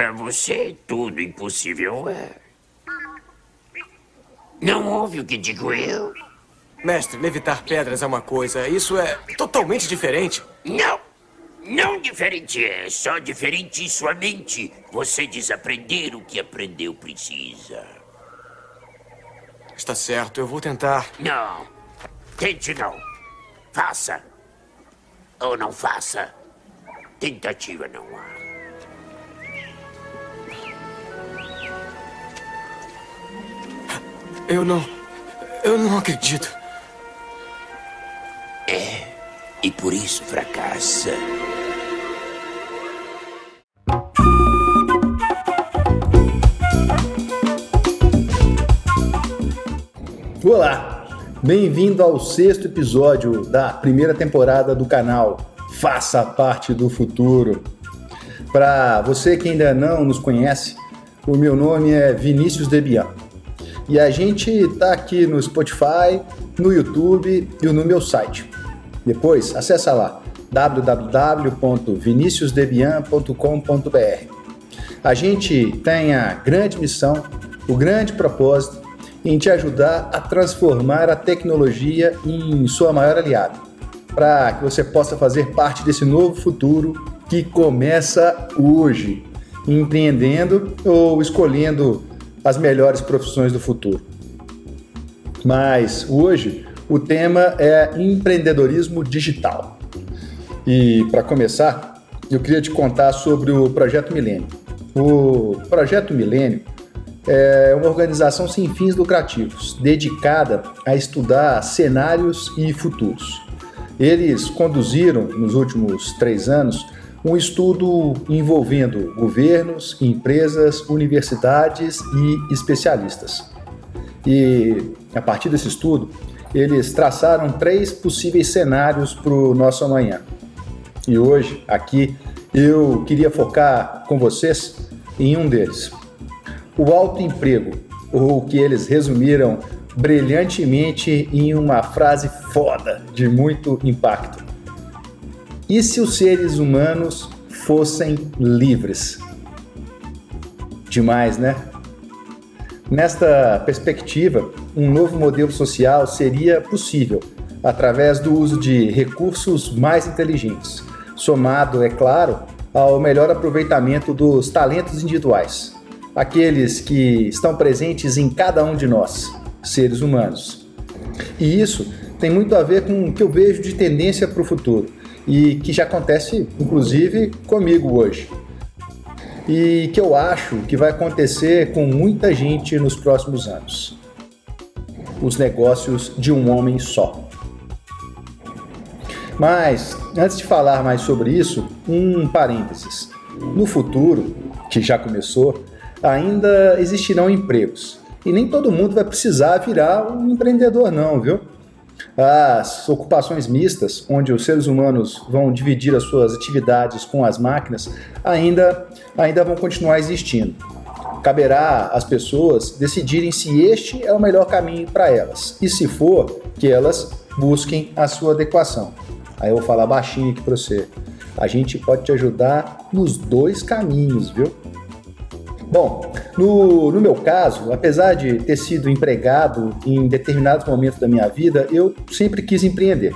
Para você, tudo impossível é. Não ouve o que digo eu? Mestre, levitar pedras é uma coisa, isso é totalmente diferente. Não! Não diferente é, só diferente em sua mente. Você desaprender o que aprendeu precisa. Está certo, eu vou tentar. Não. Tente não. Faça. Ou não faça. Tentativa não há. Eu não. Eu não acredito. É. E por isso fracassa. Olá, bem-vindo ao sexto episódio da primeira temporada do canal Faça Parte do Futuro. Para você que ainda não nos conhece, o meu nome é Vinícius Debian e a gente está aqui no Spotify, no YouTube e no meu site. Depois, acessa lá www.viniciusdebian.com.br. A gente tem a grande missão, o grande propósito em te ajudar a transformar a tecnologia em sua maior aliada, para que você possa fazer parte desse novo futuro que começa hoje, empreendendo ou escolhendo as melhores profissões do futuro. Mas hoje o tema é empreendedorismo digital. E para começar, eu queria te contar sobre o Projeto Milênio. O Projeto Milênio é uma organização sem fins lucrativos, dedicada a estudar cenários e futuros. Eles conduziram, nos últimos três anos, um estudo envolvendo governos, empresas, universidades e especialistas. E, a partir desse estudo, eles traçaram três possíveis cenários para o nosso amanhã. E hoje, aqui, eu queria focar com vocês em um deles o alto emprego, ou que eles resumiram brilhantemente em uma frase foda de muito impacto. E se os seres humanos fossem livres? Demais, né? Nesta perspectiva, um novo modelo social seria possível através do uso de recursos mais inteligentes, somado, é claro, ao melhor aproveitamento dos talentos individuais aqueles que estão presentes em cada um de nós, seres humanos. E isso tem muito a ver com o que eu vejo de tendência para o futuro e que já acontece, inclusive, comigo hoje. E que eu acho que vai acontecer com muita gente nos próximos anos. Os negócios de um homem só. Mas, antes de falar mais sobre isso, um parênteses. No futuro, que já começou, ainda existirão empregos. E nem todo mundo vai precisar virar um empreendedor, não, viu? As ocupações mistas, onde os seres humanos vão dividir as suas atividades com as máquinas, ainda, ainda vão continuar existindo. Caberá às pessoas decidirem se este é o melhor caminho para elas e, se for, que elas busquem a sua adequação. Aí eu vou falar baixinho aqui para você. A gente pode te ajudar nos dois caminhos, viu? Bom, no, no meu caso, apesar de ter sido empregado em determinados momentos da minha vida, eu sempre quis empreender.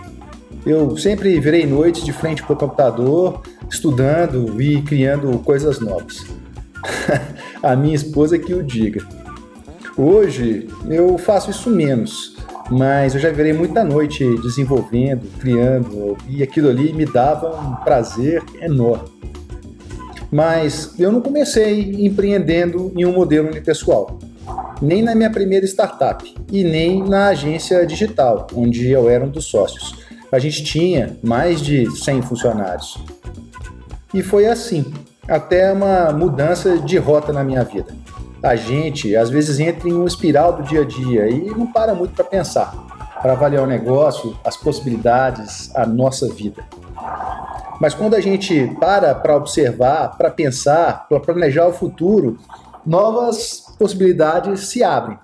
Eu sempre virei noites de frente para o computador, estudando e criando coisas novas. A minha esposa que o diga. Hoje eu faço isso menos, mas eu já virei muita noite desenvolvendo, criando, e aquilo ali me dava um prazer enorme. Mas eu não comecei empreendendo em um modelo unipessoal, nem na minha primeira startup e nem na agência digital, onde eu era um dos sócios. A gente tinha mais de 100 funcionários. E foi assim, até uma mudança de rota na minha vida. A gente às vezes entra em uma espiral do dia a dia e não para muito para pensar, para avaliar o negócio, as possibilidades, a nossa vida. Mas quando a gente para para observar, para pensar, para planejar o futuro, novas possibilidades se abrem.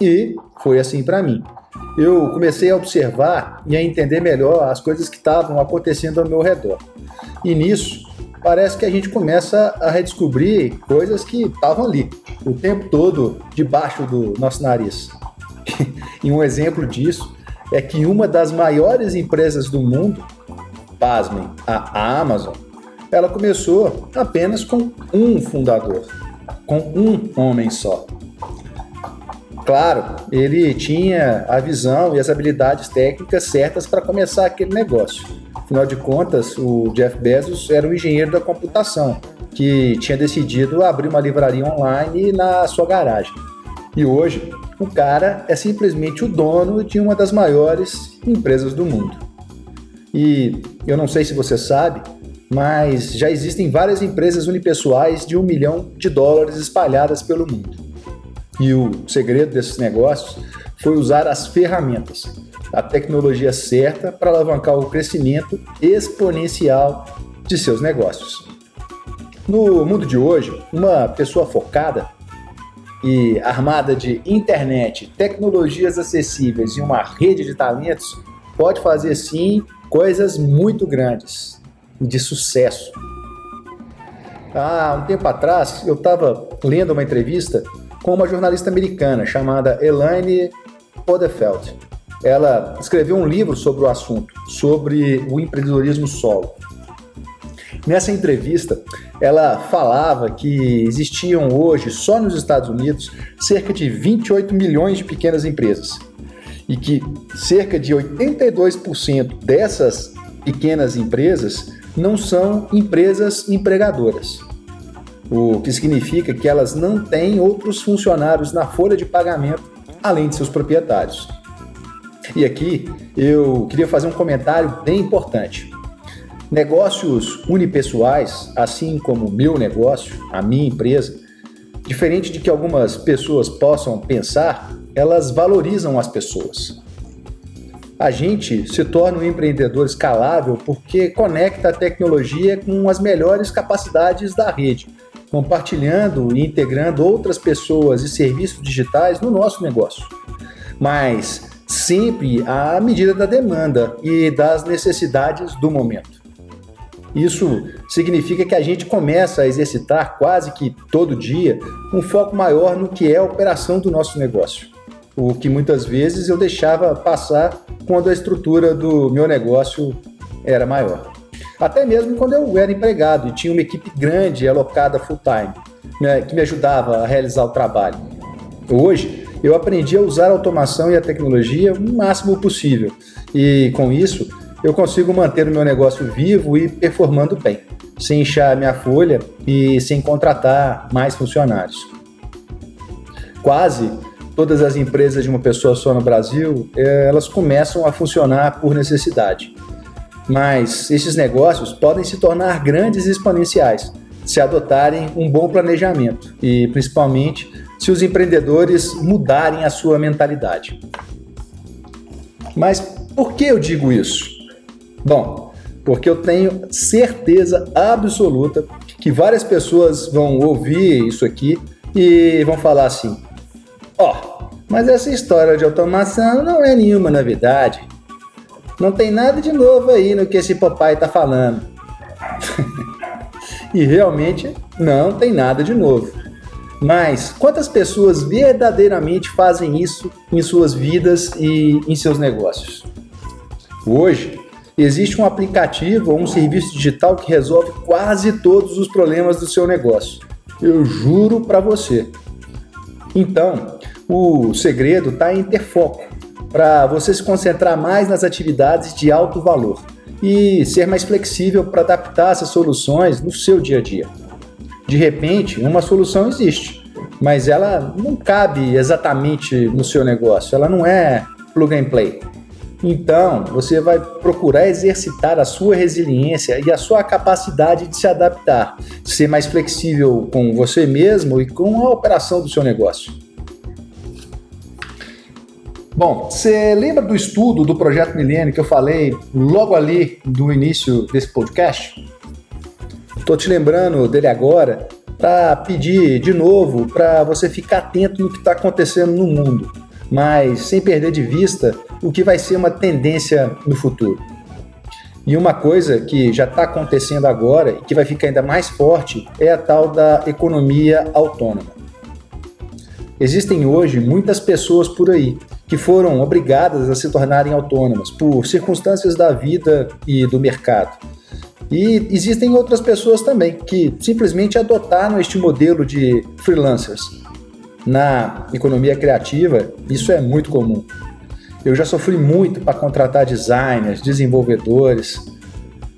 E foi assim para mim. Eu comecei a observar e a entender melhor as coisas que estavam acontecendo ao meu redor. E nisso, parece que a gente começa a redescobrir coisas que estavam ali, o tempo todo debaixo do nosso nariz. e um exemplo disso é que uma das maiores empresas do mundo, pasmem, a Amazon, ela começou apenas com um fundador, com um homem só. Claro, ele tinha a visão e as habilidades técnicas certas para começar aquele negócio. Afinal de contas, o Jeff Bezos era um engenheiro da computação que tinha decidido abrir uma livraria online na sua garagem. E hoje, o cara é simplesmente o dono de uma das maiores empresas do mundo. E eu não sei se você sabe, mas já existem várias empresas unipessoais de um milhão de dólares espalhadas pelo mundo. E o segredo desses negócios foi usar as ferramentas, a tecnologia certa para alavancar o crescimento exponencial de seus negócios. No mundo de hoje, uma pessoa focada e armada de internet, tecnologias acessíveis e uma rede de talentos pode fazer sim coisas muito grandes e de sucesso. Há um tempo atrás, eu estava lendo uma entrevista com uma jornalista americana chamada Elaine Podefeld. Ela escreveu um livro sobre o assunto, sobre o empreendedorismo solo. Nessa entrevista, ela falava que existiam hoje, só nos Estados Unidos, cerca de 28 milhões de pequenas empresas e que cerca de 82% dessas pequenas empresas não são empresas empregadoras o que significa que elas não têm outros funcionários na folha de pagamento além de seus proprietários. E aqui eu queria fazer um comentário bem importante. Negócios unipessoais, assim como o meu negócio, a minha empresa, diferente de que algumas pessoas possam pensar, elas valorizam as pessoas. A gente se torna um empreendedor escalável porque conecta a tecnologia com as melhores capacidades da rede compartilhando e integrando outras pessoas e serviços digitais no nosso negócio. Mas sempre à medida da demanda e das necessidades do momento. Isso significa que a gente começa a exercitar quase que todo dia um foco maior no que é a operação do nosso negócio. O que muitas vezes eu deixava passar quando a estrutura do meu negócio era maior. Até mesmo quando eu era empregado e tinha uma equipe grande alocada full time, né, que me ajudava a realizar o trabalho. Hoje, eu aprendi a usar a automação e a tecnologia o máximo possível. E com isso, eu consigo manter o meu negócio vivo e performando bem, sem inchar minha folha e sem contratar mais funcionários. Quase todas as empresas de uma pessoa só no Brasil, eh, elas começam a funcionar por necessidade. Mas esses negócios podem se tornar grandes e exponenciais se adotarem um bom planejamento e, principalmente, se os empreendedores mudarem a sua mentalidade. Mas por que eu digo isso? Bom, porque eu tenho certeza absoluta que várias pessoas vão ouvir isso aqui e vão falar assim: ó, oh, mas essa história de automação não é nenhuma novidade. Não tem nada de novo aí no que esse papai está falando. e realmente não tem nada de novo. Mas quantas pessoas verdadeiramente fazem isso em suas vidas e em seus negócios? Hoje, existe um aplicativo ou um serviço digital que resolve quase todos os problemas do seu negócio. Eu juro para você. Então, o segredo está em ter foco para você se concentrar mais nas atividades de alto valor e ser mais flexível para adaptar essas soluções no seu dia a dia. De repente, uma solução existe, mas ela não cabe exatamente no seu negócio, ela não é plug and play. Então, você vai procurar exercitar a sua resiliência e a sua capacidade de se adaptar, ser mais flexível com você mesmo e com a operação do seu negócio. Bom, você lembra do estudo do Projeto Milênio que eu falei logo ali do início desse podcast? Estou te lembrando dele agora para pedir de novo para você ficar atento no que está acontecendo no mundo, mas sem perder de vista o que vai ser uma tendência no futuro. E uma coisa que já está acontecendo agora e que vai ficar ainda mais forte é a tal da economia autônoma. Existem hoje muitas pessoas por aí que foram obrigadas a se tornarem autônomas por circunstâncias da vida e do mercado. E existem outras pessoas também que simplesmente adotaram este modelo de freelancers. Na economia criativa, isso é muito comum. Eu já sofri muito para contratar designers, desenvolvedores.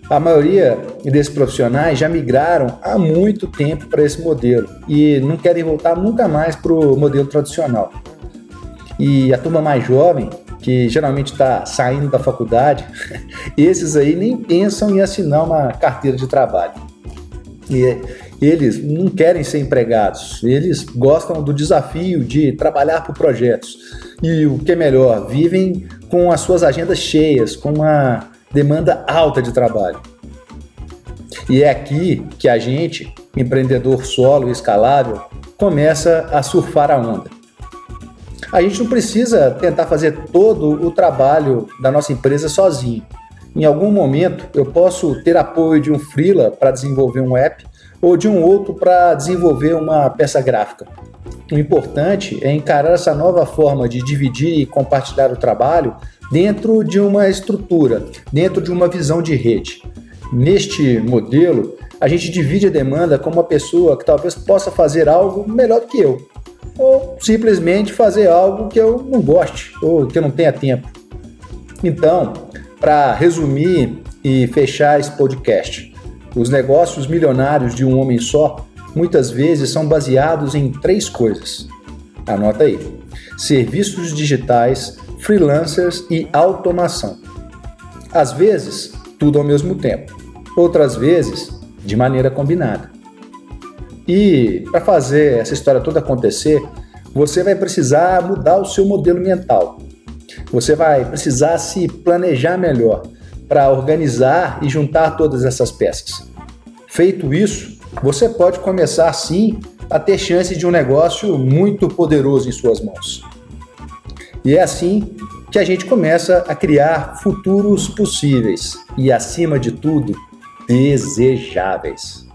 A maioria desses profissionais já migraram há muito tempo para esse modelo e não querem voltar nunca mais para o modelo tradicional. E a turma mais jovem, que geralmente está saindo da faculdade, esses aí nem pensam em assinar uma carteira de trabalho. E eles não querem ser empregados, eles gostam do desafio de trabalhar por projetos e o que é melhor, vivem com as suas agendas cheias, com uma demanda alta de trabalho. E é aqui que a gente, empreendedor solo e escalável, começa a surfar a onda. A gente não precisa tentar fazer todo o trabalho da nossa empresa sozinho. Em algum momento, eu posso ter apoio de um freela para desenvolver um app ou de um outro para desenvolver uma peça gráfica. O importante é encarar essa nova forma de dividir e compartilhar o trabalho dentro de uma estrutura, dentro de uma visão de rede. Neste modelo, a gente divide a demanda com uma pessoa que talvez possa fazer algo melhor do que eu, ou simplesmente fazer algo que eu não goste ou que eu não tenha tempo. Então, para resumir e fechar esse podcast, os negócios milionários de um homem só muitas vezes são baseados em três coisas. Anota aí: serviços digitais, freelancers e automação. Às vezes, tudo ao mesmo tempo, outras vezes, de maneira combinada. E para fazer essa história toda acontecer, você vai precisar mudar o seu modelo mental. Você vai precisar se planejar melhor para organizar e juntar todas essas peças. Feito isso, você pode começar sim a ter chance de um negócio muito poderoso em suas mãos. E é assim que a gente começa a criar futuros possíveis e, acima de tudo, desejáveis.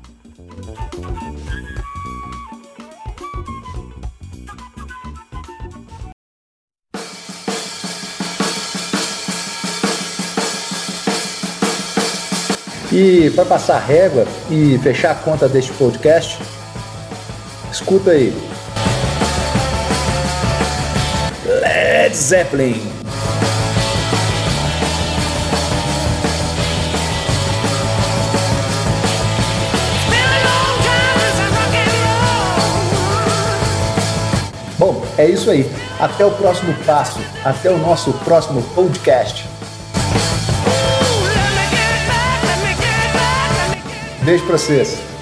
E para passar régua e fechar a conta deste podcast, escuta aí. Led Zeppelin. Bom, é isso aí. Até o próximo passo. Até o nosso próximo podcast. Beijo para vocês.